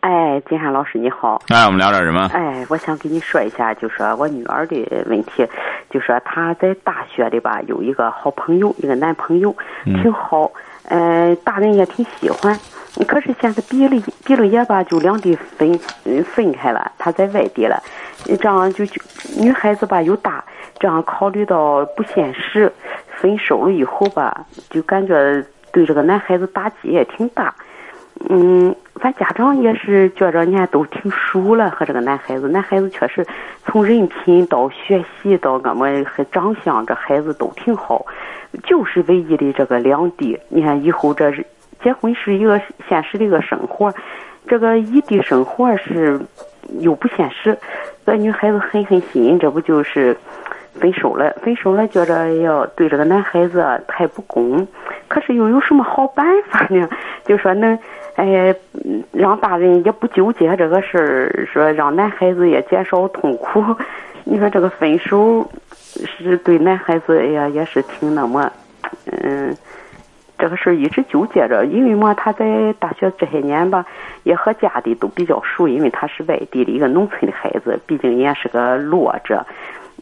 哎，金山老师你好。哎，我们聊点什么？哎，我想跟你说一下，就说我女儿的问题，就说她在大学里吧有一个好朋友，一个男朋友，挺好，嗯、大人也挺喜欢。可是现在毕了毕了业吧，就两地分嗯分开了，她在外地了，这样就就女孩子吧又大，这样考虑到不现实，分手了以后吧，就感觉对这个男孩子打击也挺大。嗯，咱家长也是觉着，你看都挺熟了和这个男孩子，男孩子确实从人品到学习到俺们和长相，这孩子都挺好，就是唯一的这个两地。你看以后这是结婚是一个现实的一个生活，这个异地生活是又不现实，这女孩子狠狠心，这不就是分手了？分手了，觉着要对这个男孩子太不公，可是又有什么好办法呢？就说能。哎，让大人也不纠结这个事儿，说让男孩子也减少痛苦。你说这个分手是对男孩子哎呀也是挺那么，嗯，这个事儿一直纠结着，因为嘛他在大学这些年吧，也和家里都比较熟，因为他是外地的一个农村的孩子，毕竟也是个弱者。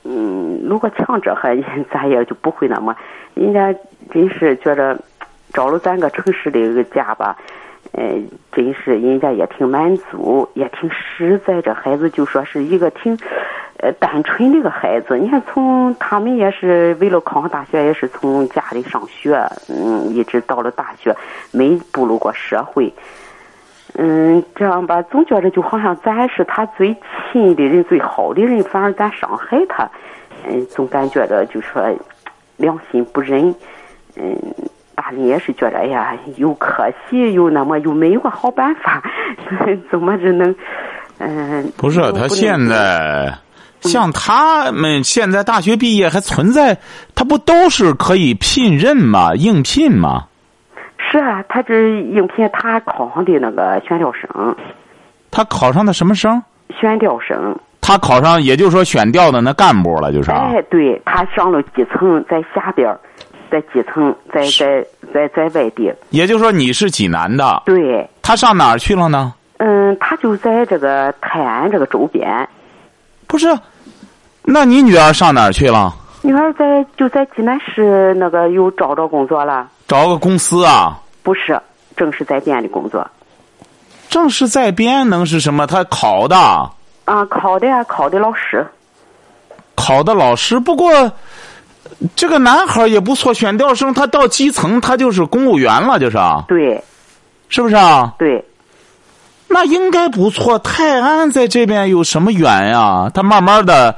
嗯，如果强者还咱也就不会那么，人家真是觉着找了咱个城市的一个家吧。呃，真是人家也挺满足，也挺实在。这孩子就说是一个挺，呃，单纯的一个孩子。你看，从他们也是为了考上大学，也是从家里上学，嗯，一直到了大学，没步入过社会。嗯，这样吧，总觉着就好像咱是他最亲的人、最好的人，反而咱伤害他。嗯，总感觉着就说良心不忍。嗯。大人也是觉得，哎呀，又可惜，又那么又没有个好办法，怎么只能，嗯、不是他现在，像他们现在大学毕业还存在，他不都是可以聘任吗？应聘吗？是啊，他这应聘他考上的那个选调生，他考上的什么生？选调生。他考上，也就是说选调的那干部了，就是啊。哎，对他上了基层，在下边儿，在基层，在在在在外地。也就是说你是济南的，对，他上哪儿去了呢？嗯，他就在这个泰安这个周边。不是，那你女儿上哪儿去了？女儿在就在济南市那个又找着工作了，找个公司啊？不是正式在编的工作。正式在编能是什么？他考的，啊，考的呀，考的老师。考的老师。不过，这个男孩也不错，选调生，他到基层，他就是公务员了，就是啊，对是不是啊？对，那应该不错。泰安在这边有什么远呀？他慢慢的，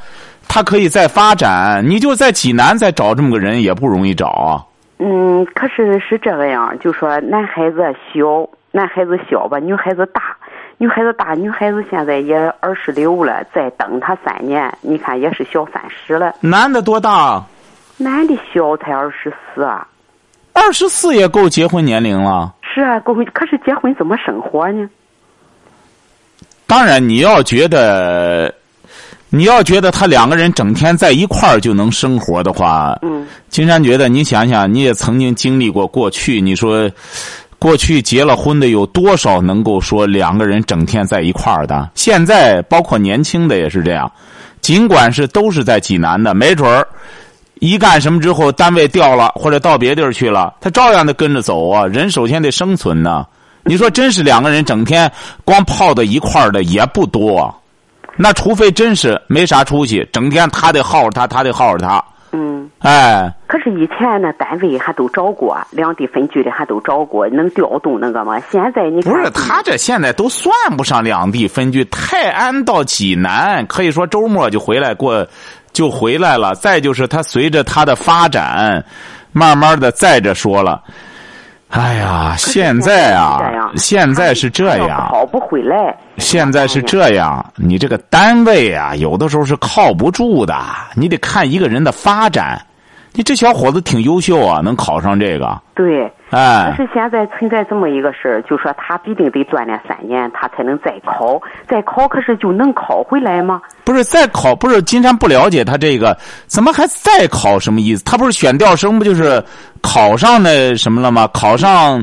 他可以再发展。你就在济南再找这么个人也不容易找啊。嗯，可是是这个样，就说男孩子小，男孩子小吧，女孩子大，女孩子大，女孩子现在也二十六了，再等他三年，你看也是小三十了。男的多大？男的小才二十四啊，二十四也够结婚年龄了。是啊，够，可是结婚怎么生活呢？当然，你要觉得，你要觉得他两个人整天在一块儿就能生活的话，嗯，金山觉得，你想想，你也曾经经历过过去，你说，过去结了婚的有多少能够说两个人整天在一块儿的？现在包括年轻的也是这样，尽管是都是在济南的，没准儿一干什么之后，单位调了或者到别地儿去了，他照样得跟着走啊。人首先得生存呢。你说真是两个人整天光泡在一块儿的也不多，那除非真是没啥出息，整天他得耗着他，他得耗着他，嗯。哎，可是以前呢，单位还都找过，两地分居的还都找过，能调动那个吗？现在你，不是他这现在都算不上两地分居，泰安到济南可以说周末就回来过，就回来了。再就是他随着他的发展，慢慢的再着说了，哎呀，现在啊，现在是这样，考不回来。现在是这样，你这个单位啊，有的时候是靠不住的，你得看一个人的发展。你这小伙子挺优秀啊，能考上这个。对。哎。可是现在存在这么一个事儿，就说他必定得锻炼三年，他才能再考。再考，可是就能考回来吗？不是再考，不是金山不了解他这个，怎么还再考？什么意思？他不是选调生，不就是考上那什么了吗？考上。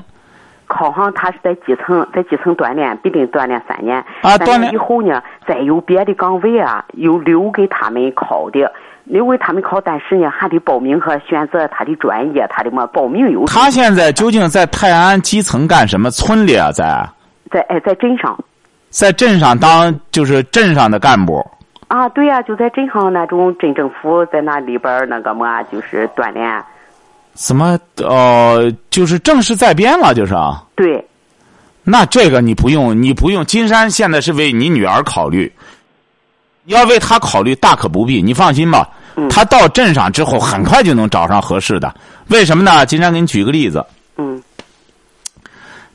考上，他是在基层，在基层锻炼，必定锻炼三年。啊，锻炼以后呢，再有别的岗位啊，又留给他们考的。留给他们考，但是呢，还得报名和选择他的专业，他的么报名有。他现在究竟在泰安基层干什么？村里啊，在。在哎，在镇上。在镇上当就是镇上的干部。啊，对呀，就在镇上那种镇政府，在那里边那个么，就是锻炼。怎么哦？就是正式在编了，就是。对。那这个你不用，你不用。金山现在是为你女儿考虑，要为她考虑，大可不必。你放心吧。他到镇上之后，很快就能找上合适的。为什么呢？金山给你举个例子。嗯。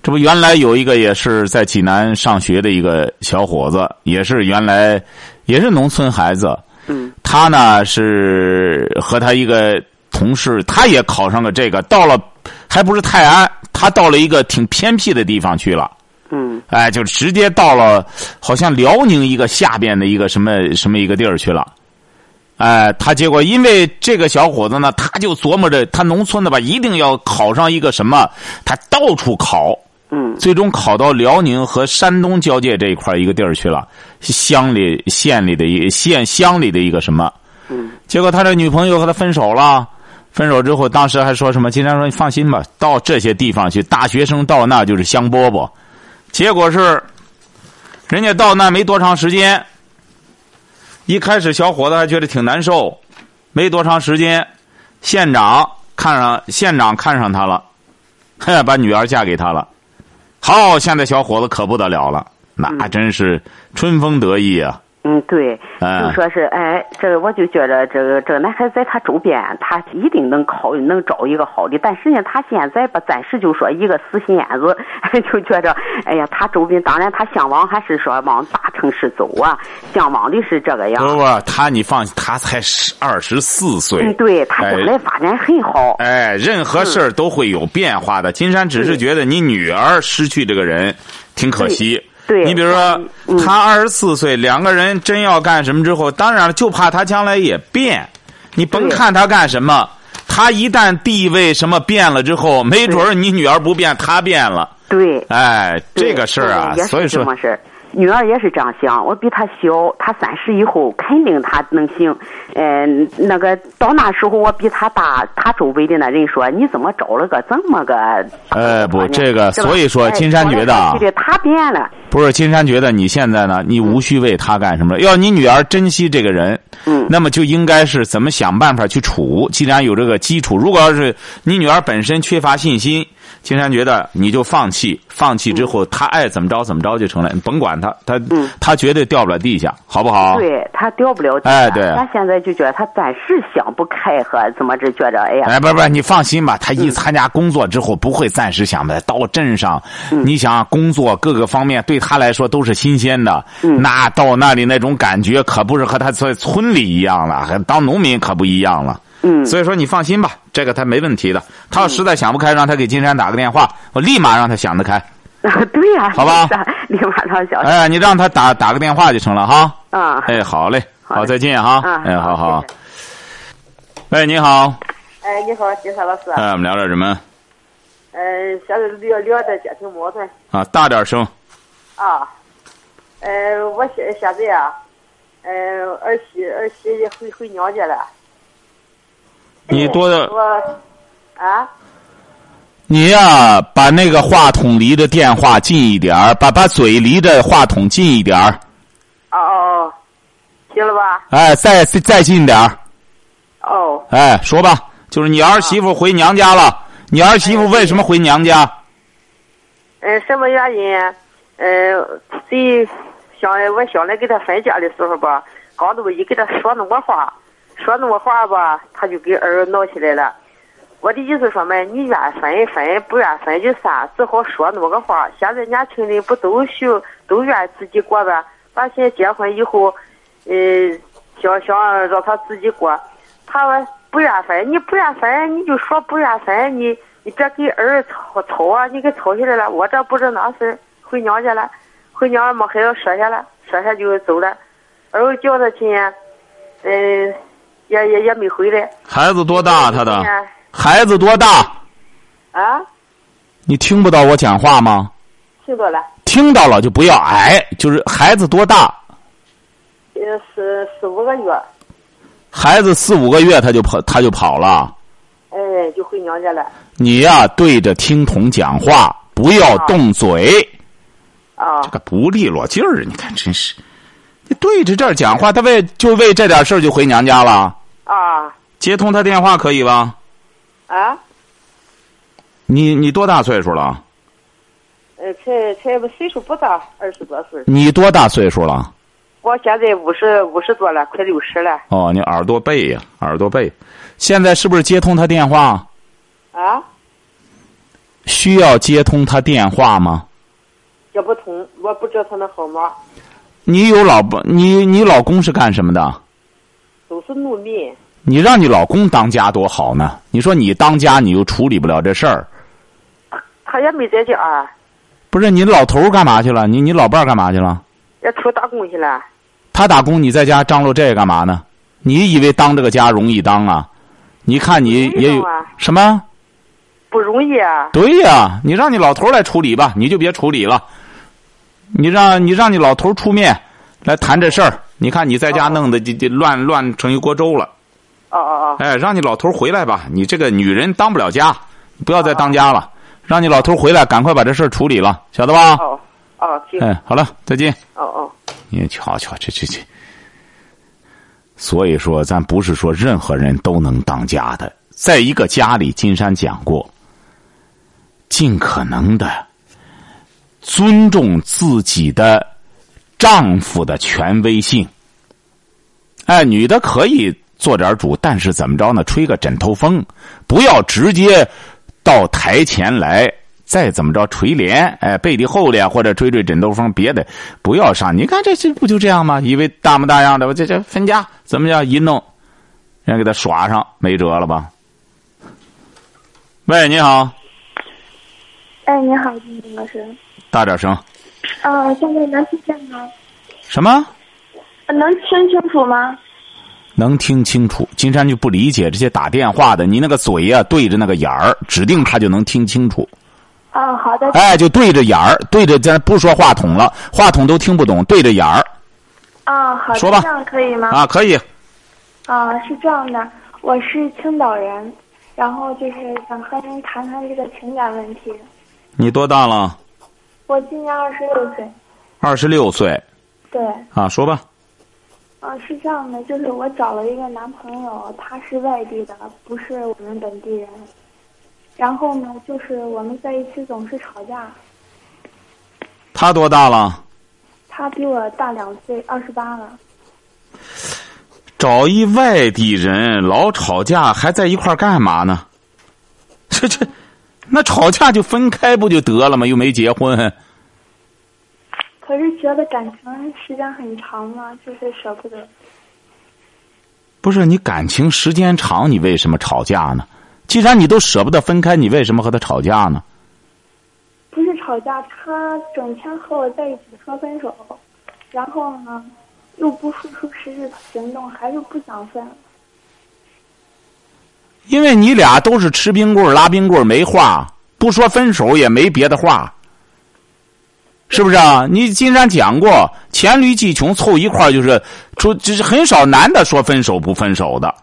这不，原来有一个也是在济南上学的一个小伙子，也是原来也是农村孩子。嗯。他呢是和他一个同事，他也考上了这个，到了还不是泰安，他到了一个挺偏僻的地方去了。嗯。哎，就直接到了好像辽宁一个下边的一个什么什么一个地儿去了。哎，他结果因为这个小伙子呢，他就琢磨着他农村的吧，一定要考上一个什么，他到处考，嗯，最终考到辽宁和山东交界这一块一个地儿去了，乡里县里的一县乡里的一个什么，嗯，结果他的女朋友和他分手了，分手之后，当时还说什么？金山说你放心吧，到这些地方去，大学生到那就是香饽饽，结果是，人家到那没多长时间。一开始，小伙子还觉得挺难受，没多长时间，县长看上县长看上他了，嘿，把女儿嫁给他了。好，现在小伙子可不得了了，那真是春风得意啊。嗯，对，就说是，哎，这个我就觉着，这个这个男孩在他周边，他一定能考，能找一个好的。但是呢，他现在吧，暂时就说一个死心眼子，就觉着，哎呀，他周边当然他向往还是说往大城市走啊，向往的是这个样。不不，他你放心，他才十二十四岁，嗯，对他将来发展很好。哎，任何事儿都会有变化的。金山只是觉得你女儿失去这个人，挺可惜。你比如说，他二十四岁，两个人真要干什么之后，当然了，就怕他将来也变。你甭看他干什么，他一旦地位什么变了之后，没准儿你女儿不变，他变了。对，哎，这个事儿啊，所以说。女儿也是这样想，我比她小，她三十以后肯定她能行。嗯，那个到那时候我比她大，她周围的那人说你怎么找了个这么个？哎，不，这个所以说金山觉得啊，他变了。不是金山觉得你现在呢，你无需为他干什么。要你女儿珍惜这个人，嗯，那么就应该是怎么想办法去处。既然有这个基础，如果要是你女儿本身缺乏信心。青山觉得你就放弃，放弃之后他爱怎么着怎么着就成了，你甭管他，他他绝对掉不了地下，好不好？对他掉不了地下。哎，对。他现在就觉得他暂时想不开和怎么着，觉着哎呀。哎，不不，你放心吧，他一参加工作之后不会暂时想的。到镇上，你想工作各个方面对他来说都是新鲜的。那到那里那种感觉可不是和他在村里一样了，和当农民可不一样了。嗯，所以说你放心吧，这个他没问题的。他要实在想不开，让他给金山打个电话，我立马让他想得开。啊，对呀，好吧，立马让想。哎，你让他打打个电话就成了哈。啊。哎，好嘞，好，再见哈。啊。哎，好好。喂，你好。哎，你好，金山老师。哎，我们聊点什么？呃，现在聊聊点家庭矛盾。啊，大点声。啊。呃，我现现在啊，呃，儿媳儿媳回回娘家了。你多的我啊！你呀，把那个话筒离着电话近一点儿，把把嘴离着话筒近一点儿。哦哦哦，行了吧？哎，再再近点儿。哦。哎，说吧，就是你儿媳妇回娘家了。你儿媳妇为什么回娘家？嗯，什么原因？嗯，谁想我想来给她分家的时候吧，刚都一给她说那么话。说那么话吧，他就给儿闹起来了。我的意思说嘛，你愿分分，不愿分就散，只好说那么个话。现在年轻人不都需都愿自己过呗？把现在结婚以后，呃，想想让他自己过，他不愿分，你不愿分，你就说不愿分，你你别给儿吵吵啊，你给吵起来了，我这不是那事儿，回娘家了，回娘家没还要说下了，说下就走了，儿叫他去，嗯、也也也没回来。孩子多大？他的哎孩子多大？啊，你听不到我讲话吗？听到了，听到了就不要挨，就是孩子多大？呃，四四五个月，孩子四五个月他就跑，他就跑了。哎，就回娘家了。你呀、对着听筒讲话，不要动嘴。啊这个不利落劲儿，你看真是。你对着这儿讲话，他为就为这点事儿就回娘家了。啊接通他电话可以吧？啊，你你多大岁数了？呃，才才岁数不大，二十多岁。你多大岁数了？我现在五十五十多了，快六十了。哦，你耳朵背呀，耳朵背。现在是不是接通他电话？啊，需要接通他电话吗？接不通，我不知道他那号码，你有老婆？你你老公是干什么的？都是农民。你让你老公当家多好呢？你说你当家，你又处理不了这事儿，他也没在家啊，不是？你老头儿干嘛去了？你你老伴儿干嘛去了？也出打工去了。他打工，你在家张罗这个干嘛呢？你以为当这个家容易当啊？你看你也有啊什么？不容易啊！对呀，你让你老头儿来处理吧，你就别处理了。你让你让你老头儿出面来谈这事儿。你看你在家弄的这这乱乱成一锅粥了。哦哦哦，哎，让你老头回来吧，你这个女人当不了家，不要再当家了。让你老头回来，赶快把这事儿处理了，晓得吧？哦哦，行，哎，好了，再见。哦哦。你瞧瞧，这这这。所以说，咱不是说任何人都能当家的。在一个家里，金山讲过，尽可能的尊重自己的丈夫的权威性。哎，女的可以做点主，但是怎么着呢？吹个枕头风，不要直接到台前来。再怎么着垂帘，哎，背地后脸或者吹吹枕头风，别的不要上。你看这这不就这样吗？以为大模大样的，我这这分家怎么样？一弄，人给他耍上，没辙了吧？喂，你好，哎，你好，金金老师。大点声。啊，现在能听见吗？什么？呃能听清楚吗？能听清楚？金山就不理解这些打电话的，你那个嘴呀、对着那个眼儿，指定他就能听清楚。啊，好的。哎，就对着眼儿，对着咱不说话筒了，话筒都听不懂，对着眼儿啊，好的。说吧这样可以吗？啊，可以。啊，是这样的，我是青岛人，然后就是想和您谈谈这个情感问题。你多大了？我今年二十六岁。二十六岁对，啊，说吧。啊，是这样的，就是我找了一个男朋友，他是外地的，不是我们本地人。然后呢，就是我们在一起总是吵架。他多大了？他比我大两岁，二十八了。找一外地人老吵架，还在一块儿干嘛呢？这 这，那吵架就分开不就得了吗？又没结婚。可是觉得感情时间很长嘛，就是舍不得。不是你感情时间长，你为什么吵架呢？既然你都舍不得分开，你为什么和他吵架呢？不是吵架，他整天和我在一起说分手，然后呢，又不付出实质行动，还是不想分。因为你俩都是吃冰棍儿拉冰棍儿没话，不说分手也没别的话，是不是啊？你金山讲过，黔驴技穷凑一块儿就是出，就是很少男的说分手不分手的。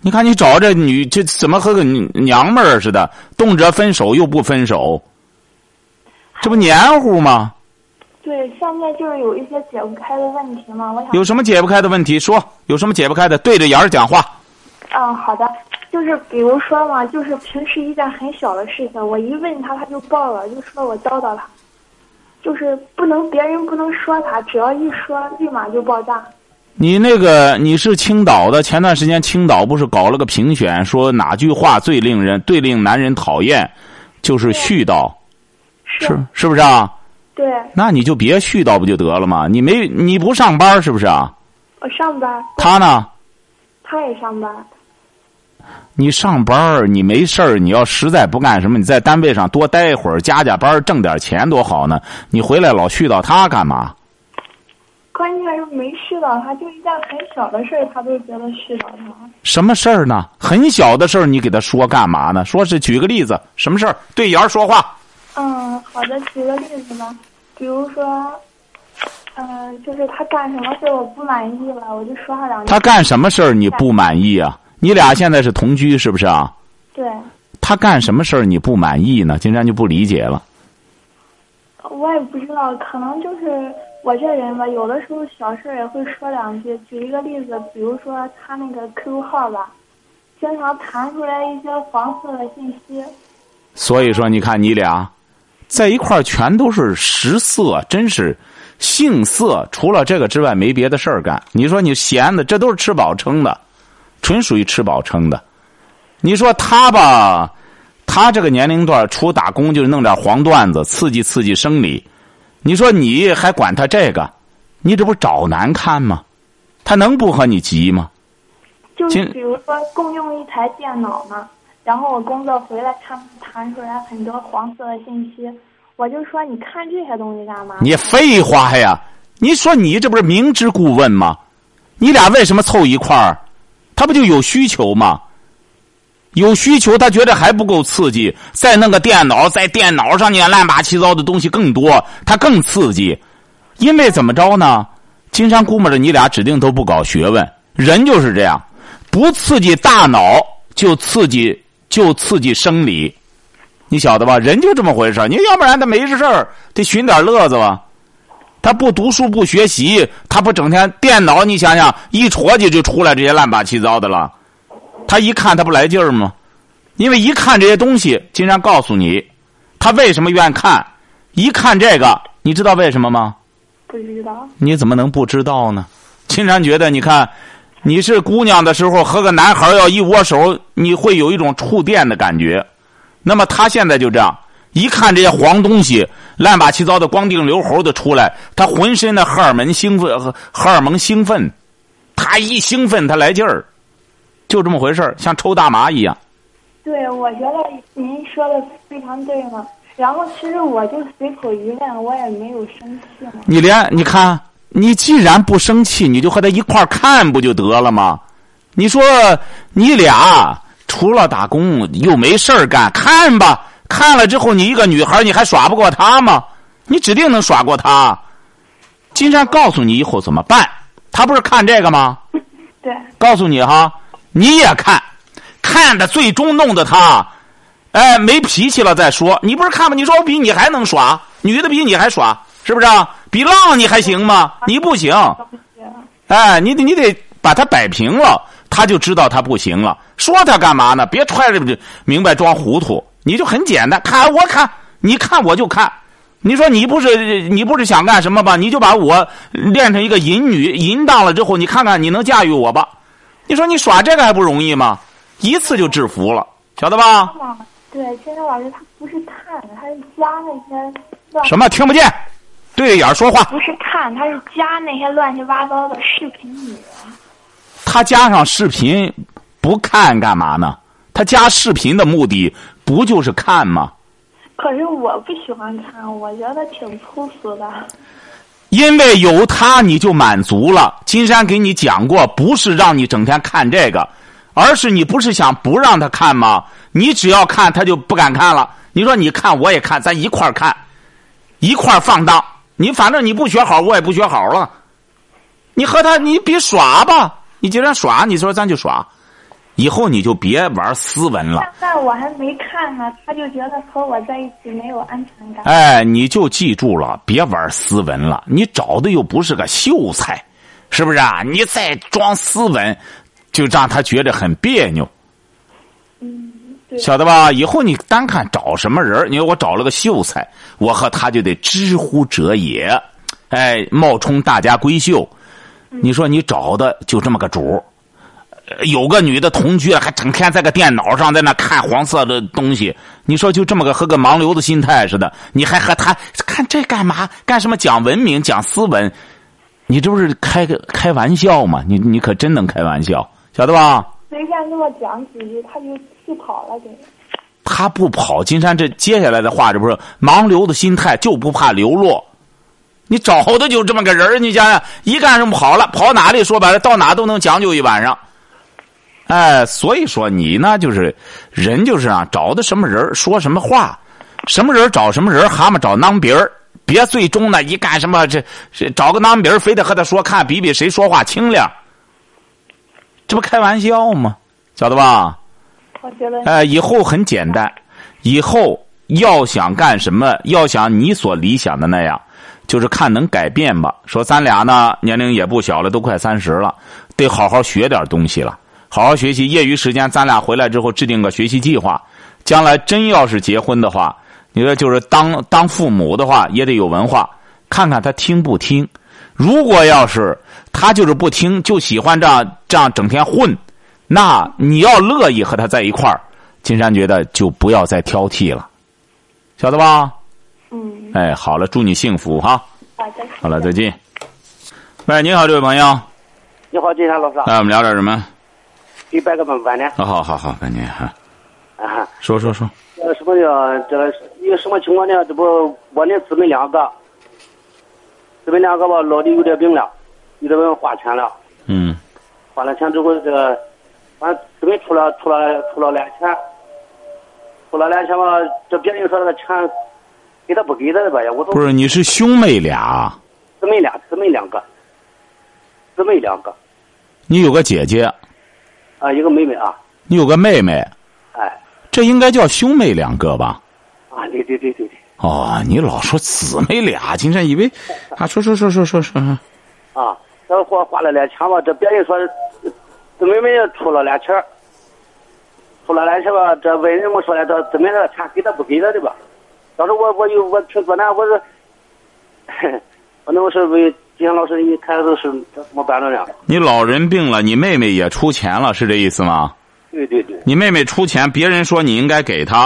你看你找这女，这怎么和个娘们儿似的，动辄分手又不分手，这不黏糊吗？对，现在就是有一些解不开的问题嘛，我想。有什么解不开的问题说？有什么解不开的？对着眼儿讲话。嗯，好的，就是比如说嘛，就是平时一件很小的事情，我一问他，他就爆了，就说我叨叨他，就是不能别人不能说他，只要一说，立马就爆炸。你那个你是青岛的，前段时间青岛不是搞了个评选，说哪句话最令人最令男人讨厌，就是絮叨，是是不是啊？对，那你就别絮叨不就得了吗？你没你不上班是不是啊？我上班，他呢？他也上班。你上班你没事儿，你要实在不干什么，你在单位上多待一会儿，加加班，挣点钱多好呢。你回来老絮叨他干嘛？关键是没絮叨他，就一件很小的事儿，他都觉得絮叨他。什么事儿呢？很小的事儿，你给他说干嘛呢？说是举个例子，什么事儿？对眼儿说话。嗯，好的，举个例子吧，比如说，嗯、就是他干什么事儿我不满意了，我就说他两句。他干什么事儿你不满意啊？你俩现在是同居是不是啊？对，他干什么事儿你不满意呢？金山就不理解了。我也不知道，可能就是我这人吧，有的时候小事儿也会说两句。举一个例子，比如说他那个 QQ 号吧，经常弹出来一些黄色的信息。所以说，你看你俩在一块儿全都是食色，真是性色。除了这个之外，没别的事儿干。你说你闲的，这都是吃饱撑的，纯属于吃饱撑的。你说他吧，他这个年龄段除打工就是弄点黄段子，刺激刺激生理。你说你还管他这个，你这不找难看吗？他能不和你急吗？就是比如说共用一台电脑嘛，然后我工作回来，他们弹出来很多黄色的信息，我就说你看这些东西干嘛？你废话呀！你说你这不是明知故问吗？你俩为什么凑一块儿？他不就有需求吗？有需求，他觉得还不够刺激，再弄个电脑，在电脑上呢乱八七糟的东西更多，他更刺激。因为怎么着呢？金山估摸着你俩指定都不搞学问，人就是这样，不刺激大脑就刺激就刺激生理，你晓得吧？人就这么回事你要不然他没事儿得寻点乐子吧。他不读书不学习，他不整天电脑，你想想一戳进就出来这些乱八七糟的了。他一看他不来劲儿吗？因为一看这些东西，竟然告诉你，他为什么愿意看？一看这个，你知道为什么吗？不知道。你怎么能不知道呢？金然觉得，你看，你是姑娘的时候和个男孩要一握手，你会有一种触电的感觉。那么他现在就这样，一看这些黄东西，乱八七糟的光腚留猴的出来，他浑身的荷尔蒙兴奋，荷尔蒙兴奋，他一兴奋他来劲儿，就这么回事儿像抽大麻一样。对，我觉得您说的非常对嘛。然后其实我就随口一问，我也没有生气嘛。你连你看，你既然不生气，你就和他一块儿看不就得了吗？你说你俩除了打工又没事儿干，看吧，看了之后你一个女孩，你还耍不过他吗？你指定能耍过他。金山告诉你以后怎么办？他不是看这个吗？对，告诉你哈，你也看，看的最终弄得他，哎，没脾气了再说。你不是看吗？你说我比你还能耍，女的比你还耍，是不是啊？比浪你还行吗？你不行，哎，你得你得把他摆平了，他就知道他不行了。说他干嘛呢？别揣着明白装糊涂，你就很简单，看我看，你看我就看。你说你不是你不是想干什么吧？你就把我练成一个淫女，淫荡了之后，你看看你能驾驭我吧？你说你耍这个还不容易吗？一次就制服了，晓得吧？嘛，对，现在老师他不是看，他是加那些乱，什么听不见？对着眼说话。不是看，他是加那些乱七八糟的视频女。他加上视频不看干嘛呢？他加视频的目的不就是看吗？可是我不喜欢看，我觉得挺粗俗的。因为有他你就满足了。金山给你讲过，不是让你整天看这个，而是你不是想不让他看吗？你只要看他就不敢看了。你说你看我也看，咱一块儿看，一块儿放荡。你反正你不学好，我也不学好了。你和他你比耍吧，你既然耍，你说咱就耍。以后你就别玩斯文了。现在我还没看呢，他就觉得和我在一起没有安全感。哎，你就记住了，别玩斯文了。你找的又不是个秀才，是不是啊？你再装斯文，就让他觉得很别扭，嗯，对。晓得吧？以后你单看找什么人，你说我找了个秀才，我和他就得知乎者也，哎，冒充大家闺秀。你说你找的就这么个主呃有个女的同居了，还整天在个电脑上在那看黄色的东西。你说就这么个和个盲流的心态似的，你还和他看这干嘛？干什么讲文明、讲斯文？你这不是开个开玩笑吗？你你可真能开玩笑，晓得吧？随便跟我讲几句，他就气跑了，给。他不跑，金山这接下来的话，这不是盲流的心态，就不怕流落。你找的就这么个人儿你想想，一干什么跑了，跑哪里？说白了，到哪都能将就一晚上。哎，所以说你呢，就是人就是啊，找的什么人说什么话，什么人找什么人蛤蟆找囊鼻儿，别最终呢一干什么这这找个囊鼻儿，非得和他说看比比谁说话清亮，这不开玩笑吗？晓得吧？我觉得。哎，以后很简单，以后要想干什么，要想你所理想的那样，就是看能改变吧。说咱俩呢，年龄也不小了，都快三十了，得好好学点东西了，好好学习。业余时间，咱俩回来之后制定个学习计划。将来真要是结婚的话，你说就是当当父母的话，也得有文化，看看他听不听。如果要是他就是不听，就喜欢这样这样整天混，那你要乐意和他在一块儿，金山觉得就不要再挑剔了，晓得吧？嗯。哎，好了，祝你幸福哈。好的。好了，再见。喂，你好，这位朋友。你好，金山老师。哎，我们聊点什么？给拜个晚晚年。好好好好，拜年哈。啊。说说说。呃，什么叫这个一个什么情况呢？这不，我那姊妹两个，姊妹两个吧，老的有点病了，有点病花钱了。嗯。花了钱之后，这个，完姊妹出了出了出了两千，出了两千吧，这别人说这个钱给他不给他的吧呀？我都不是，你是兄妹俩。姊妹俩，姊妹两个，姊妹两个。你有个姐姐。啊，一个妹妹啊。你有个妹妹。哎。这应该叫兄妹两个吧？啊，对对对对对。哦，你老说姊妹俩，金山以为啊，说说说说说说。啊，这花花了俩钱吧，这别人说姊妹们出了俩钱出了俩钱吧，这外人们说了这姊妹那钱给他不给他的吧？当时我我有我听说呢，我说，我那我是 为金阳老师，你看都是怎么办的呢？你老人病了，你妹妹也出钱了，是这意思吗？对对对。你妹妹出钱，别人说你应该给她。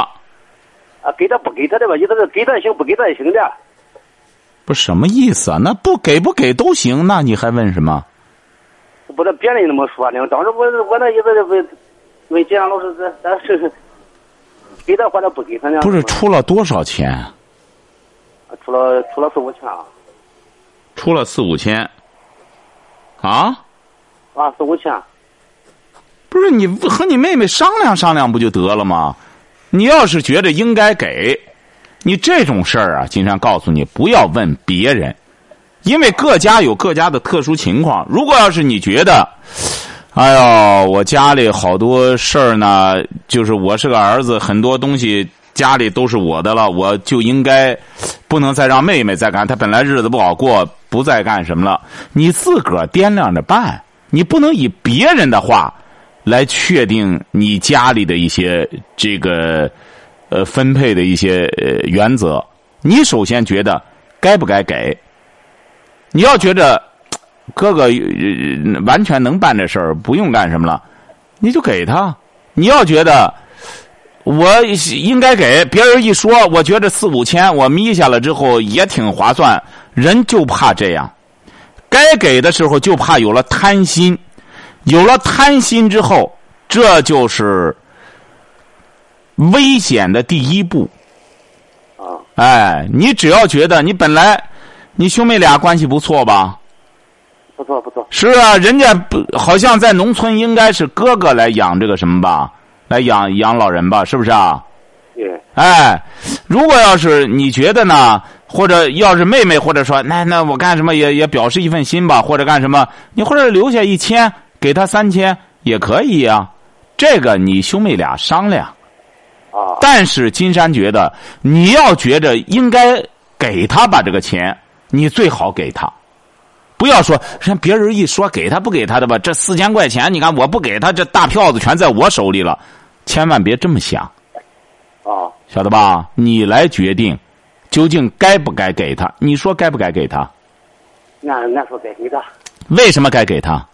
啊，给他不给他的吧？意思是给他行，不给他也行的。不什么意思啊？那不给不给都行，那你还问什么？不是别人那么说呢。当时我我那意思是问问金阳老师，这咱是给他或者不给他呢？不是出了多少钱？出了出了四五千啊。出了四五千。啊？啊，四五千。不是你和你妹妹商量商量不就得了吗？你要是觉得应该给，你这种事儿啊，金山告诉你不要问别人，因为各家有各家的特殊情况。如果要是你觉得，哎呦，我家里好多事儿呢，就是我是个儿子，很多东西家里都是我的了，我就应该不能再让妹妹再干。她本来日子不好过，不再干什么了。你自个儿掂量着办，你不能以别人的话。来确定你家里的一些这个呃分配的一些原则。你首先觉得该不该给？你要觉得哥哥完全能办这事儿，不用干什么了，你就给他。你要觉得我应该给，别人一说，我觉得四五千我眯下了之后也挺划算。人就怕这样，该给的时候就怕有了贪心。有了贪心之后，这就是危险的第一步。啊！哎，你只要觉得你本来你兄妹俩关系不错吧？不错不错。是啊，人家不好像在农村应该是哥哥来养这个什么吧，来养养老人吧，是不是啊？对。哎，如果要是你觉得呢，或者要是妹妹，或者说那那我干什么也也表示一份心吧，或者干什么，你或者留下一千。给他三千也可以呀，这个你兄妹俩商量。啊。但是金山觉得，你要觉着应该给他把这个钱，你最好给他，不要说人别人一说给他不给他的吧，这四千块钱，你看我不给他，这大票子全在我手里了，千万别这么想。啊。晓得吧？你来决定，究竟该不该给他？你说该不该给他？那那说该给他。为什么该给他？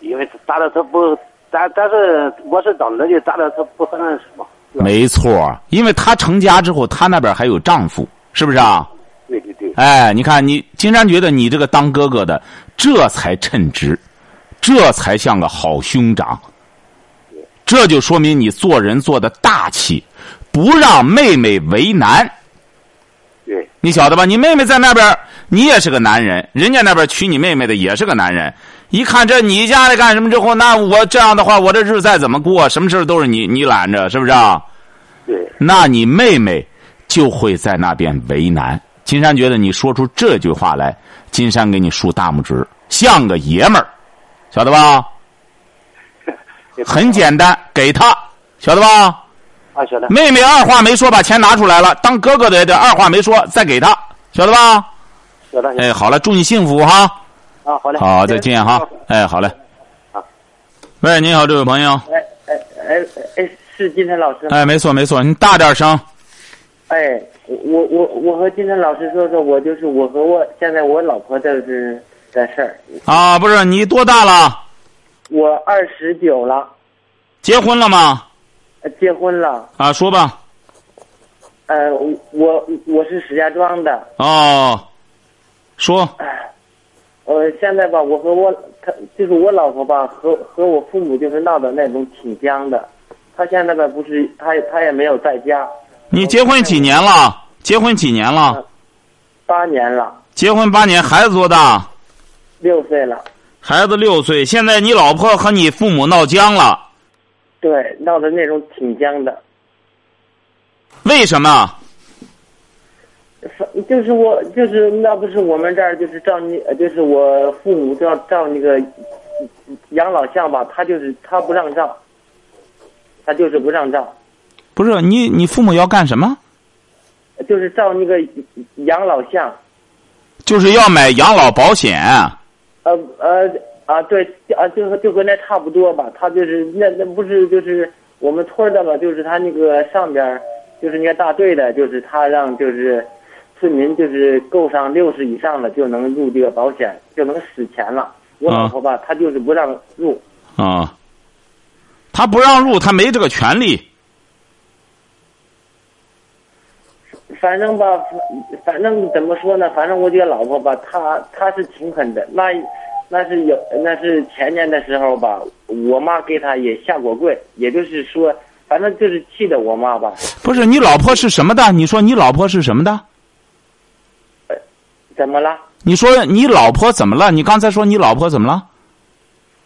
因为咋的他不，但但是我是当儿的，咋的他不很什么？是吧没错，因为他成家之后，他那边还有丈夫，是不是啊？对对对，哎，你看，你金山觉得你这个当哥哥的，这才称职，这才像个好兄长。这就说明你做人做的大气，不让妹妹为难。对你晓得吧？你妹妹在那边，你也是个男人，人家那边娶你妹妹的也是个男人。一看这你家里干什么之后，那我这样的话，我这日子再怎么过，什么事都是你你揽着，是不是啊？对，那你妹妹就会在那边为难。金山觉得你说出这句话来，金山给你竖大拇指，像个爷们儿，晓得吧？很简单，给他，晓得吧？啊，晓得，妹妹二话没说把钱拿出来了，当哥哥的也得二话没说再给他，晓得吧？晓得，哎，好了，祝你幸福哈！啊，好嘞，好，再见哈！哎，好嘞。好。喂，你好，这位朋友。哎哎哎哎，是金晨老师？哎，没错没错，你大点声。哎，我我我和金晨老师说说，我就是我和我现在我老婆的是的事儿。啊，不是你多大了？我二十九了，结婚了吗？呃结婚了。啊，说吧。呃，我我是石家庄的。哦，说。呃，现在吧，我和我他就是我老婆吧，和和我父母就是闹的那种挺僵的。她现在吧，不是她她也没有在家，你结婚几年了？结婚几年了？八年了，结婚八年，孩子多大？六岁了。孩子六岁。现在你老婆和你父母闹僵了，对，闹的那种挺僵的。为什么？反就是我，就是那不是我们这儿就是照你，呃就是我父母照照那个养老像吧，他就是他不让照，他就是不让照，不是你，你父母要干什么？就是照那个养老像，就是要买养老保险。呃呃啊对啊，就和就和那差不多吧，他就是那那不是就是我们村的吧，就是他那个上边儿就是那个大队的，就是他让就是村民就是够上六十以上了就能入这个保险，就能使钱了。我老婆吧，她就是不让入。啊，他不让入，他没这个权利。反正吧，反反正怎么说呢？反正我这个老婆吧，她她是挺狠的。那那是有那是前年的时候吧，我妈给她也下过跪，也就是说，反正就是气的我妈吧。不是你老婆是什么的？你说你老婆是什么的？呃怎么了？你说你老婆怎么了？你刚才说你老婆怎么了？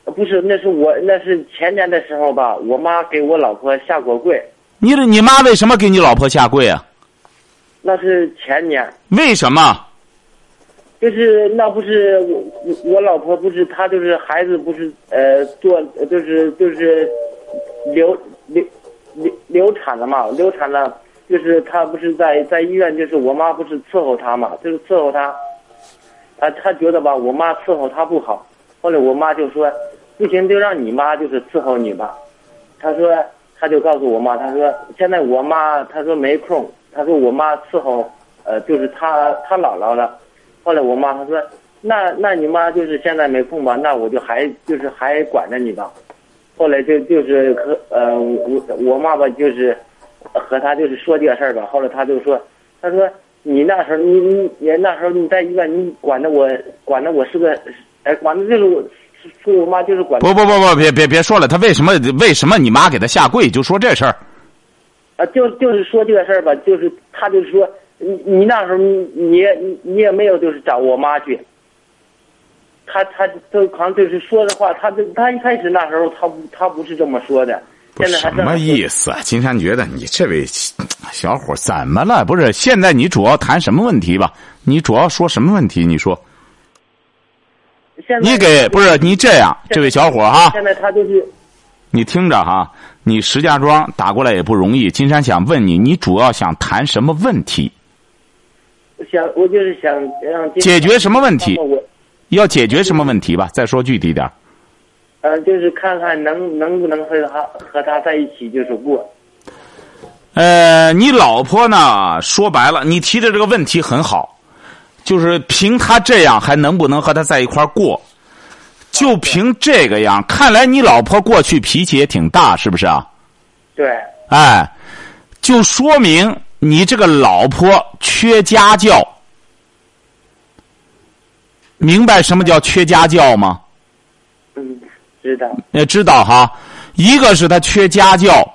不是，那是我那是前年的时候吧，我妈给我老婆下过跪，你的你妈为什么给你老婆下跪啊？那是前年。为什么？就是那不是我我我老婆不是她就是孩子不是呃做就是就是流流流流产了嘛流产了就是她不是在在医院就是我妈不是伺候她嘛就是伺候她，啊她觉得吧我妈伺候她不好，后来我妈就说不行就让你妈就是伺候你吧，她说她就告诉我妈她说现在我妈她说没空她说我妈伺候呃就是她她姥姥了。后来我妈她说，那那你妈就是现在没空吧？那我就还就是还管着你吧。后来就就是和呃我我妈吧就是和她就是说这个事儿吧。后来她就说，她说你那时候你你你那时候你在医院你管着我管着我是个哎管着就是我说我妈就是管不不不不，别别别说了，他为什么为什么你妈给他下跪？就说这事儿。啊就就是说这个事儿吧，就是他就是说。你你那时候你你也你也没有就是找我妈去，他他都可能就是说的话，他他一开始那时候他他不是这么说的，不是什么意思啊？金山觉得你这位 小伙怎么了？不是现在你主要谈什么问题吧？你主要说什么问题？你说，你给不是你这样，这位小伙哈，现在他就是，你听着哈，你石家庄打过来也不容易。金山想问你，你主要想谈什么问题？想我就是想让解决什么问题？我要解决什么问题吧？再说具体点。呃，就是看看能能不能和他和他在一起，就是过。呃，你老婆呢？说白了，你提的这个问题很好，就是凭他这样，还能不能和他在一块过？就凭这个样，看来你老婆过去脾气也挺大，是不是啊？对，哎，就说明你这个老婆缺家教。明白什么叫缺家教吗？嗯，知道。也知道哈，一个是她缺家教。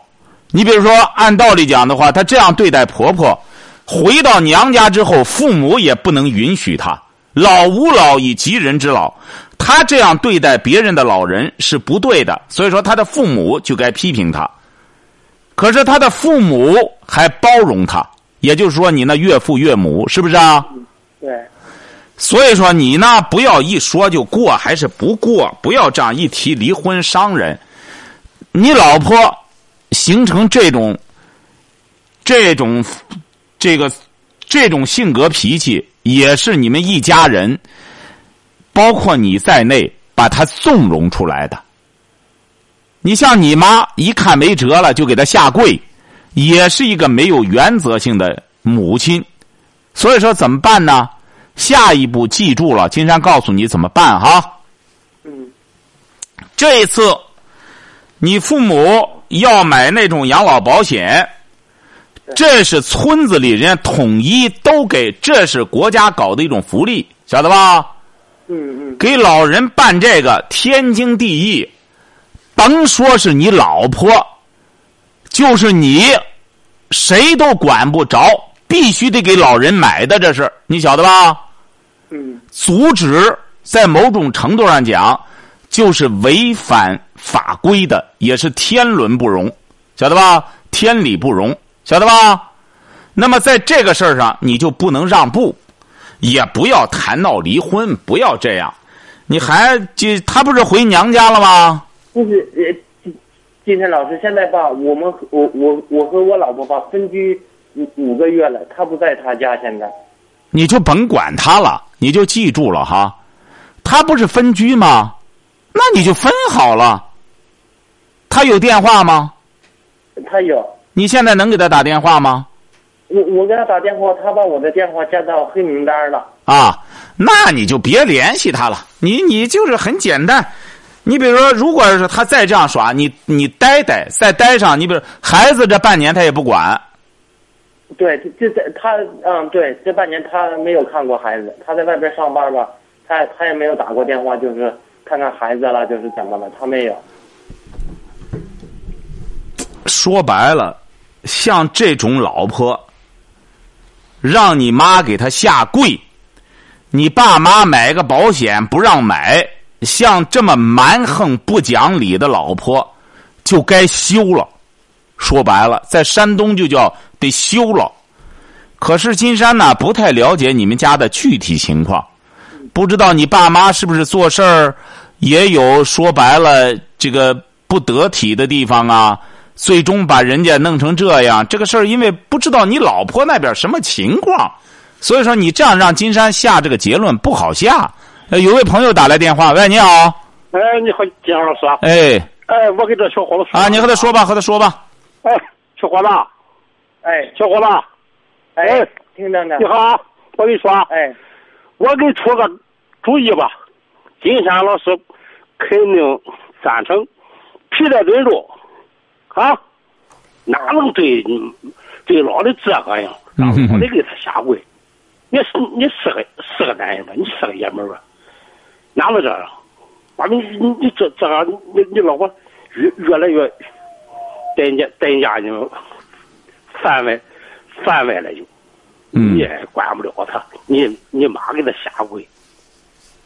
你比如说，按道理讲的话，她这样对待婆婆，回到娘家之后，父母也不能允许她。老吾老以及人之老，她这样对待别人的老人是不对的。所以说，他的父母就该批评他。可是他的父母还包容他，也就是说，你那岳父岳母是不是啊？对，所以说你呢，不要一说就过，还是不过，不要这样一提离婚伤人。你老婆形成这种、这种、这个、这种性格脾气，也是你们一家人，包括你在内，把他纵容出来的。你像你妈，一看没辙了，就给他下跪，也是一个没有原则性的母亲。所以说，怎么办呢？下一步记住了，金山告诉你怎么办哈。嗯，这一次，你父母要买那种养老保险，这是村子里人统一都给，这是国家搞的一种福利，晓得吧？嗯嗯，给老人办这个天经地义，甭说是你老婆，就是你，谁都管不着，必须得给老人买的，这是你晓得吧？嗯，阻止在某种程度上讲，就是违反法规的，也是天伦不容，晓得吧？天理不容，晓得吧？那么在这个事儿上，你就不能让步，也不要谈闹离婚，不要这样。你还就他不是回娘家了吗？不是呃，金金山老师，现在吧，我们我我我和我老婆吧分居五五个月了，他不在他家，现在。你就甭管他了，你就记住了哈。他不是分居吗？那你就分好了。他有电话吗？他有，你现在能给他打电话吗？我我给他打电话，他把我的电话加到黑名单了。啊，那你就别联系他了。你你就是很简单，你比如说，如果是他再这样耍，你你待待再待上，你比如孩子这半年他也不管，对，这这他嗯，对，这半年他没有看过孩子，他在外边上班吧，他他也没有打过电话，就是看看孩子了，就是怎么了，他没有。说白了，像这种老婆，让你妈给他下跪，你爸妈买个保险不让买，像这么蛮横不讲理的老婆，就该休了。说白了，在山东就叫得休了。可是金山呢，不太了解你们家的具体情况，不知道你爸妈是不是做事儿也有说白了这个不得体的地方啊？最终把人家弄成这样，这个事儿因为不知道你老婆那边什么情况，所以说你这样让金山下这个结论不好下。呃，有位朋友打来电话，喂，你好，哎，你好，金老师啊。哎，哎，我给这小伙子说啊，你和他说吧，和他说吧。哎，小伙子，哎小伙子，哎，听着呢。你好，我跟你说，哎，我给你出个主意吧。金山老师肯定赞成皮带炖肉，啊，哪能对对老的这个样，让 老的给他下跪？你是你是个是个男人吧？你是个爷们儿吧？哪能这样？反正，你你你这这样，你你老婆越越来越在人家在人家就范围范围了就，嗯你也管不了他，你你妈给他下跪，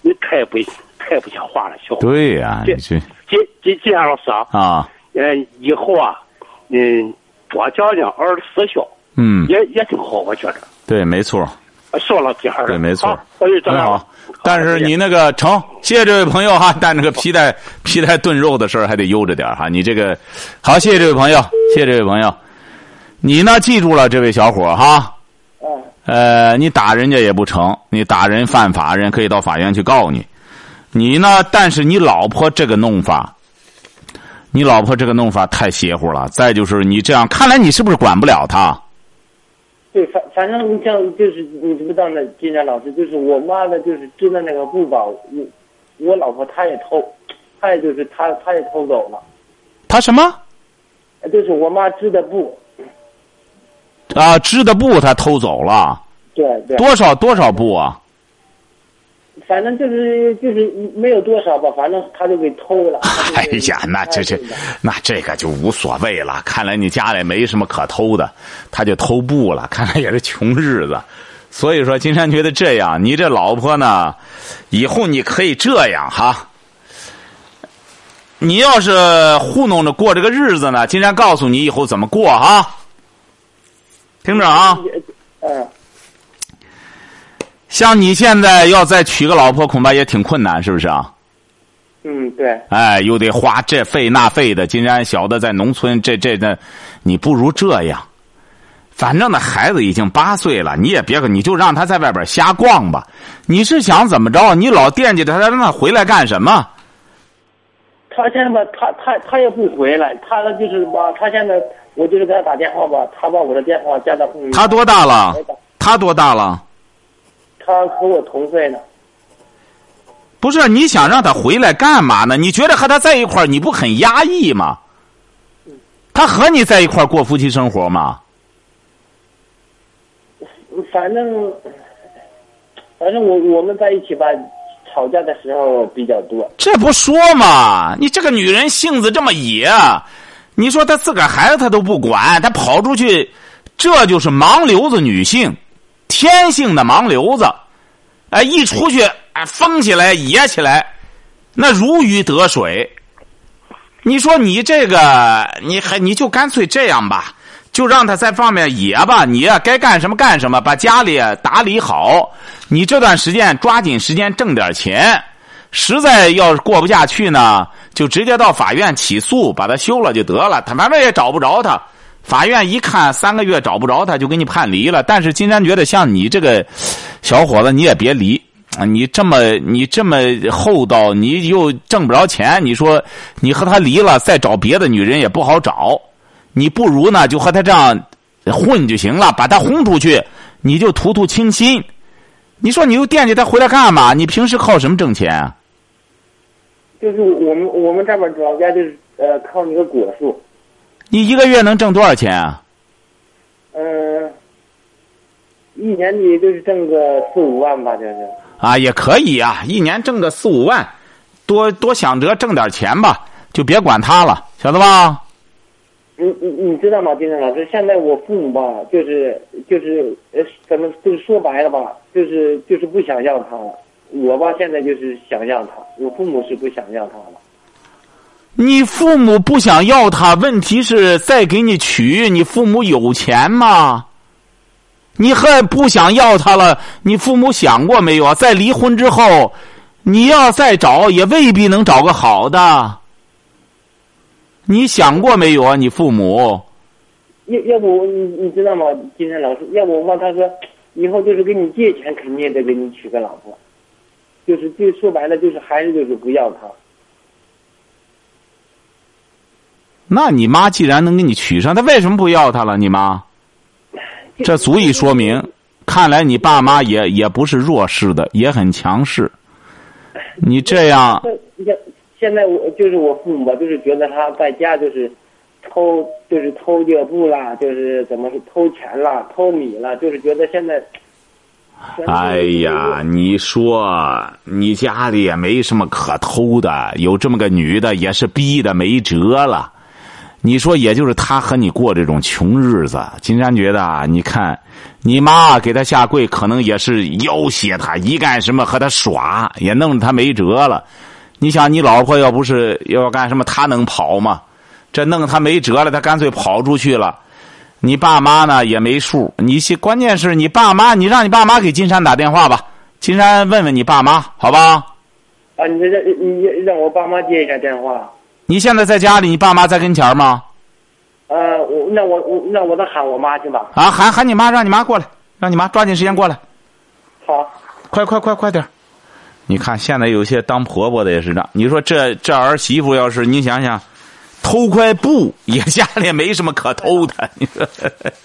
你太不太不像话了，小伙子。对呀、这你去金金金山老师啊，啊，呃，以后啊，嗯，多讲讲二十四孝，嗯，也也挺好，我觉着。对，没错。说了第二对，没错好，我就这样很好。但是你那个成，谢谢这位朋友哈。但这个皮带皮带炖肉的事儿还得悠着点哈。你这个好，谢谢这位朋友，谢谢这位朋友。你呢，记住了，这位小伙哈。嗯，呃，你打人家也不成，你打人犯法，人可以到法院去告你。你呢，但是你老婆这个弄法，你老婆这个弄法太邪乎了。再就是你这样，看来你是不是管不了她？对，反反正你像就是你知不知道呢？金山老师，就是我妈呢，就是织的那个布吧，我我老婆她也偷，她也就是她她也偷走了，她什么就是我妈织的布，啊？织的布她偷走了对对，多少多少布啊？反正就是就是没有多少吧，反正他就给偷了。哎呀，那这这那这个就无所谓了。看来你家里没什么可偷的，他就偷布了。看来也是穷日子。所以说，金山觉得这样，你这老婆呢，以后你可以这样哈。你要是糊弄着过这个日子呢，金山告诉你以后怎么过哈。听着啊，嗯，像你现在要再娶个老婆，恐怕也挺困难，是不是啊？嗯，对，哎，又得花这费那费的。金山晓得在农村，这这这，你不如这样。反正那孩子已经八岁了，你也别个，你就让他在外边瞎逛吧。你是想怎么着？你老惦记着他，让他回来干什么？他现在吧，他他他也不回来，他呢就是吧，他现在我就是给他打电话吧，他把我的电话加到。他多大了？他多大了？他和我同岁呢。不是你想让他回来干嘛呢？你觉得和他在一块儿你不很压抑吗？他和你在一块儿过夫妻生活吗？反正反正我我们在一起吧，吵架的时候比较多。这不说嘛？你这个女人性子这么野，你说她自个儿孩子她都不管，她跑出去，这就是盲流子女性，天性的盲流子。哎，一出去，哎，疯起来，野起来，那如鱼得水。你说你这个，你还你就干脆这样吧，就让他在方面野吧。你呀、该干什么干什么，把家里打理好。你这段时间抓紧时间挣点钱，实在要是过不下去呢，就直接到法院起诉，把他休了就得了。他反正也找不着他，法院一看三个月找不着他，就给你判离了。但是金山觉得，像你这个小伙子，你也别离啊！你这么你这么厚道，你又挣不着钱，你说你和他离了，再找别的女人也不好找。你不如呢，就和他这样混就行了，把他轰出去，你就图图清心。你说你又惦记他回来干嘛？你平时靠什么挣钱啊？就是我们我们这边老家就是呃靠那个果树，你一个月能挣多少钱啊？嗯、一年你就是挣个四五万吧，就是。啊，也可以啊，一年挣个四五万，多多想着挣点钱吧，就别管他了，晓得吧？你你你知道吗，金山老师？现在我父母吧，就是就是呃，怎么就是说白了吧，就是就是不想要他了。我吧，现在就是想要他，我父母是不想要他了。你父母不想要他，问题是再给你娶，你父母有钱吗？你还不想要他了？你父母想过没有啊？在离婚之后，你要再找，也未必能找个好的。你想过没有啊？你父母？要要不你你知道吗，金山老师？要不我问他说，以后就是给你借钱，肯定也得给你娶个老婆。就是就说白了，就是还是就是不要他。那你妈既然能给你娶上，她为什么不要她了？你妈？这足以说明，看来你爸妈也也不是弱势的，也很强势。你这样，现现在我就是我父母吧，就是觉得他在家就是偷，就是偷这布啦，就是怎么是偷钱啦、偷米啦，就是觉得现在。哎呀，你说你家里也没什么可偷的，有这么个女的也是逼的没辙了。你说，也就是他和你过这种穷日子。金山觉得啊，你看，你妈给他下跪，可能也是要挟他，一干什么和他耍，也弄得他没辙了。你想，你老婆要不是要干什么，他能跑吗？这弄他没辙了，他干脆跑出去了。你爸妈呢也没数，你关键是你爸妈，你让你爸妈给金山打电话吧，金山问问你爸妈，好吧？啊，你让你让我爸妈接一下电话。你现在在家里，你爸妈在跟前吗？呃，我那我我那我再喊我妈去吧。啊，喊喊你妈，让你妈过来，让你妈抓紧时间过来。好，快快快快点！你看现在有些当婆婆的也是这样，你说这这儿媳妇要是你想想，偷块布也 家里也没什么可偷的。你说，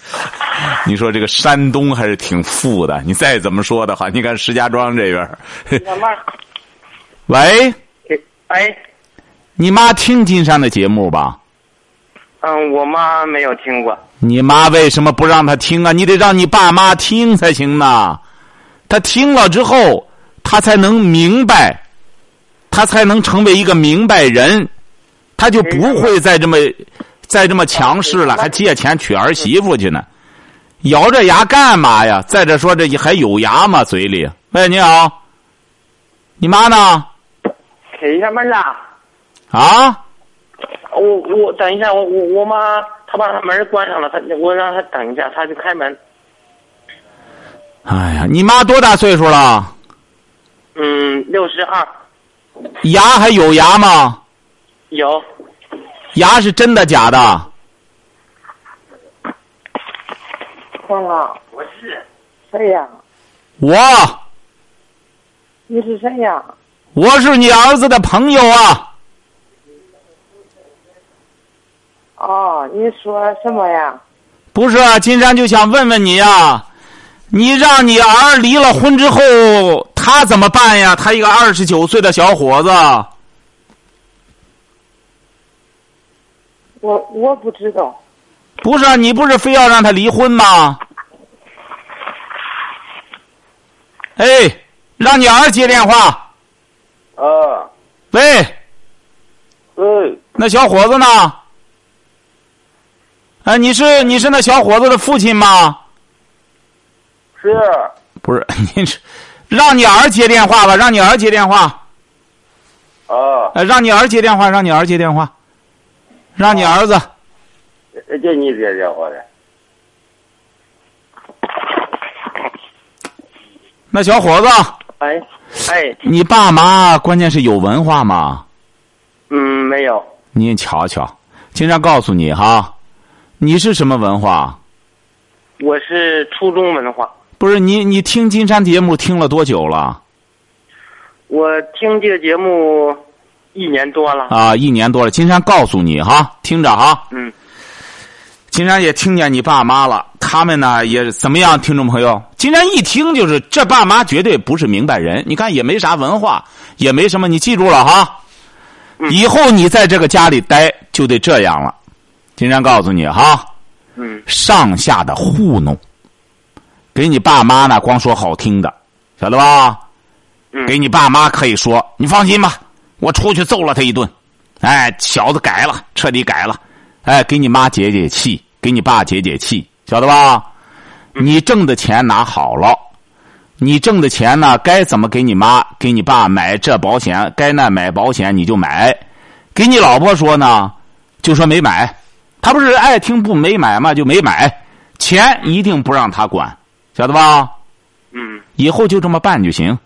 你说这个山东还是挺富的。你再怎么说的话，你看石家庄这边。喂，哎，你妈听金山的节目吧？嗯，我妈没有听过。你妈为什么不让她听啊？你得让你爸妈听才行呢。她听了之后，她才能明白，她才能成为一个明白人，她就不会再这么再这么强势了，还借钱娶儿媳妇去呢。咬着牙干嘛呀？再者说，这还有牙吗？嘴里？喂，你好，你妈呢？开一下门啦！啊？我我等一下，我我我妈她把她门关上了，她我让她等一下，她去开门。哎呀，你妈多大岁数了？嗯，六十二。牙还有牙吗？有。牙是真的假的？忘了，我是谁呀？我。你是谁呀？我是你儿子的朋友啊。哦，你说什么呀？不是啊，金山就想问问你呀，你让你儿离了婚之后，他怎么办呀？他一个二十九岁的小伙子。我我不知道。不是啊，你不是非要让他离婚吗？哎，让你儿接电话。啊。喂。喂。那小伙子呢？哎，你是你是那小伙子的父亲吗？是。不是，你是让你儿接电话吧，让你儿接电话。啊。呃，让你儿接电话，让你儿接电话，让你儿子。接你接电话的。那小伙子。哎哎。你爸妈关键是有文化吗？嗯，没有。你瞧瞧，经常告诉你哈，你是什么文化？我是初中文化。不是你，你听金山节目听了多久了？我听这个节目一年多了。啊，一年多了。金山告诉你哈，听着哈。嗯。金山也听见你爸妈了，他们呢也怎么样？听众朋友，金山一听就是这爸妈绝对不是明白人。你看也没啥文化，也没什么，你记住了哈。以后你在这个家里待就得这样了。金山告诉你哈。嗯。上下的糊弄，给你爸妈呢光说好听的，晓得吧？嗯。给你爸妈可以说，你放心吧，我出去揍了他一顿。哎，小子改了，彻底改了。哎，给你妈解解气。给你爸解解气，晓得吧？你挣的钱拿好了，你挣的钱呢，该怎么给你妈、给你爸买这保险，该那买保险你就买。给你老婆说呢，就说没买，他不是爱听不没买嘛，就没买。钱一定不让他管，晓得吧？嗯。以后就这么办就行。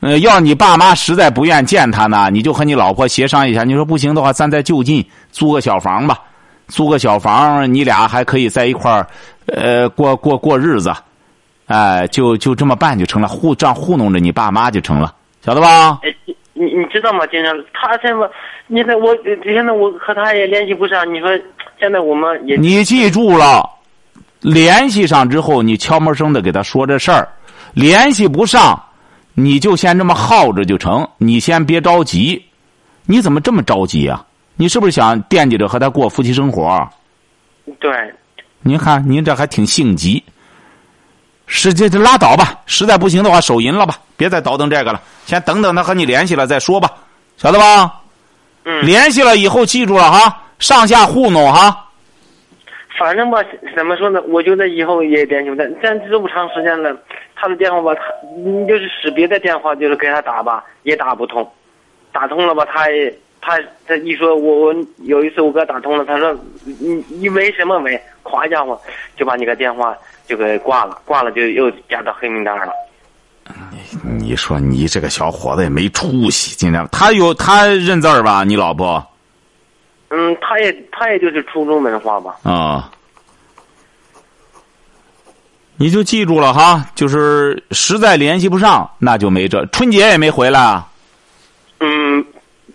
呃，要你爸妈实在不愿见他呢，你就和你老婆协商一下。你说不行的话，咱在就近租个小房吧。租个小房，你俩还可以在一块儿，呃，过过过日子，哎，就就这么办就成了，糊这样糊弄着你爸妈就成了，晓得吧？哎，你你知道吗？金生，他现在，你看我现在我和他也联系不上，你说现在我们也你记住了，联系上之后，你悄没声的给他说这事儿，联系不上，你就先这么耗着就成，你先别着急，你怎么这么着急啊？你是不是想惦记着和他过夫妻生活？对。您看，您这还挺性急。实际就拉倒吧，实在不行的话，手淫了吧，别再倒腾这个了。先等等他和你联系了再说吧，晓得吧？嗯。联系了以后，记住了哈，上下糊弄哈。反正吧，怎么说呢？我觉得以后也联系不上，但这么长时间了，他的电话吧，他你就是使别的电话，就是给他打吧，也打不通。打通了吧，他也。他他一说，我我有一次我给他打通了，他说你你为什么为？夸家伙就把你个电话就给挂了，挂了就又加到黑名单了。你你说你这个小伙子也没出息，今天他有他认字儿吧？你老婆？嗯，他也他也就是初中文化吧。啊，你就记住了哈，就是实在联系不上，那就没这春节也没回来。啊嗯。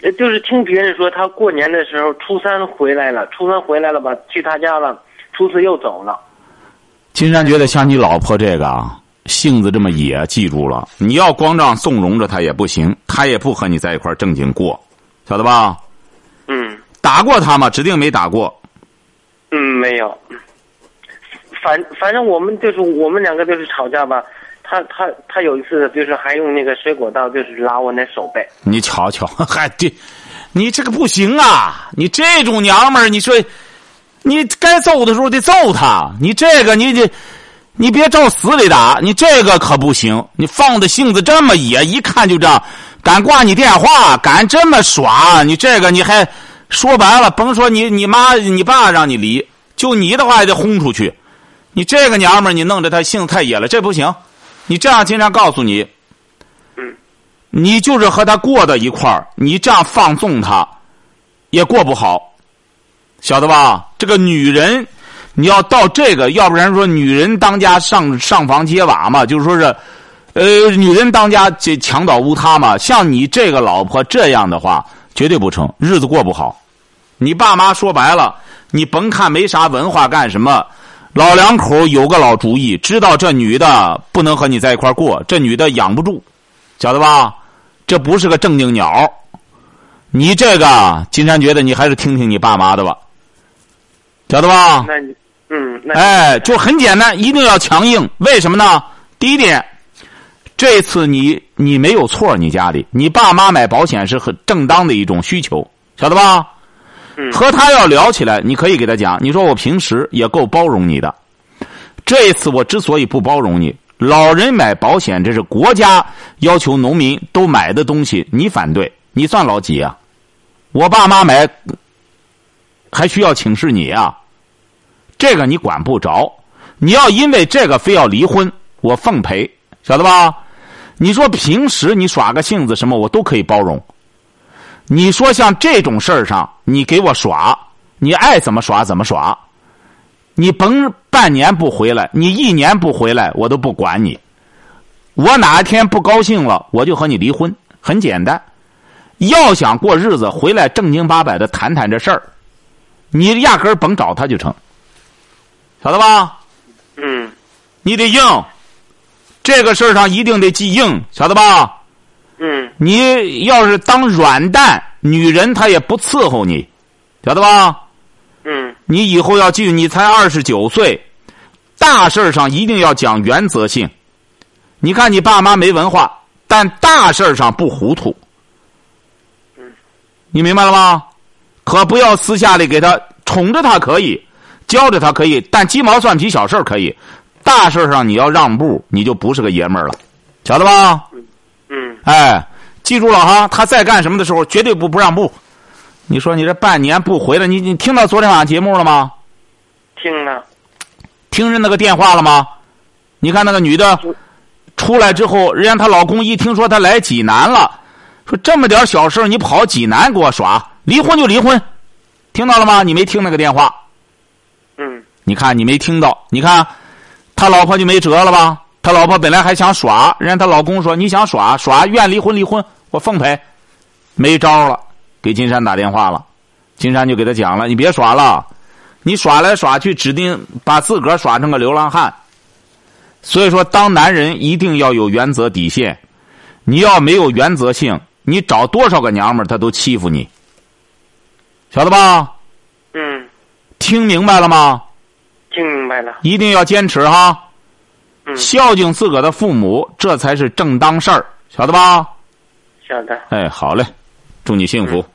呃就是听别人说他过年的时候初三回来了，初三回来了吧，去他家了，初四又走了。金山觉得像你老婆这个啊，性子这么野，记住了，你要光这样纵容着她也不行，她也不和你在一块儿正经过，晓得吧？嗯打过她吗？指定没打过。嗯，没有。反反正我们就是我们两个就是吵架吧。他他他有一次就是还用那个水果刀就是拉我那手背。你瞧瞧，还这，你这个不行啊！你这种娘们儿，你说，你该揍的时候得揍他。你这个，你得，你别照死里打，你这个可不行。你放的性子这么野，一看就这样，敢挂你电话，敢这么耍，你这个你还说白了，甭说你你妈你爸让你离，就你的话也得轰出去。你这个娘们儿，你弄得他性子太野了，这不行。你这样经常告诉你，你就是和他过到一块儿，你这样放纵他，也过不好，晓得吧？这个女人，你要到这个，要不然说女人当家上上房揭瓦嘛，就是说是，呃，女人当家这墙倒屋塌嘛。像你这个老婆这样的话，绝对不成，日子过不好。你爸妈说白了，你甭看没啥文化干什么。老两口有个老主意，知道这女的不能和你在一块过，这女的养不住，晓得吧？这不是个正经鸟。你这个金山觉得你还是听听你爸妈的吧，晓得吧？那你嗯，那哎，就很简单，一定要强硬。为什么呢？第一点，这次你你没有错，你家里你爸妈买保险是很正当的一种需求，晓得吧？和他要聊起来，你可以给他讲，你说我平时也够包容你的，这一次我之所以不包容你，老人买保险这是国家要求农民都买的东西，你反对，你算老几啊？我爸妈买，还需要请示你啊？这个你管不着，你要因为这个非要离婚，我奉陪，晓得吧？你说平时你耍个性子什么，我都可以包容。你说像这种事儿上，你给我耍，你爱怎么耍怎么耍，你甭半年不回来，你一年不回来，我都不管你。我哪一天不高兴了，我就和你离婚，很简单。要想过日子，回来正经八百的谈谈这事儿，你压根儿甭找他就成，晓得吧？嗯，你得硬，这个事儿上一定得记硬，晓得吧？嗯，你要是当软蛋，女人她也不伺候你，晓得吧？嗯，你以后要记住，你才二十九岁，大事上一定要讲原则性。你看你爸妈没文化，但大事上不糊涂。你明白了吗？可不要私下里给他宠着他可以，教着他可以，但鸡毛蒜皮小事可以，大事上你要让步，你就不是个爷们儿了，晓得吧？嗯，哎，记住了哈，他在干什么的时候绝对不不让步。你说你这半年不回来，你你听到昨天晚上节目了吗？听了。听着那个电话了吗？你看那个女的出来之后，人家她老公一听说她来济南了，说这么点小事你跑济南给我耍，离婚就离婚，听到了吗？你没听那个电话？嗯，你看你没听到？你看他老婆就没辙了吧？他老婆本来还想耍，人家她老公说你想耍耍，愿离婚离婚，我奉陪，没招了，给金山打电话了，金山就给他讲了，你别耍了。你耍来耍去，指定把自个儿耍成个流浪汉。所以说，当男人一定要有原则底线。你要没有原则性，你找多少个娘们儿，他都欺负你，晓得吧？嗯，听明白了吗？听明白了。一定要坚持哈。嗯，孝敬自个儿的父母，这才是正当事儿，晓得吧？晓得。哎，好嘞，祝你幸福。嗯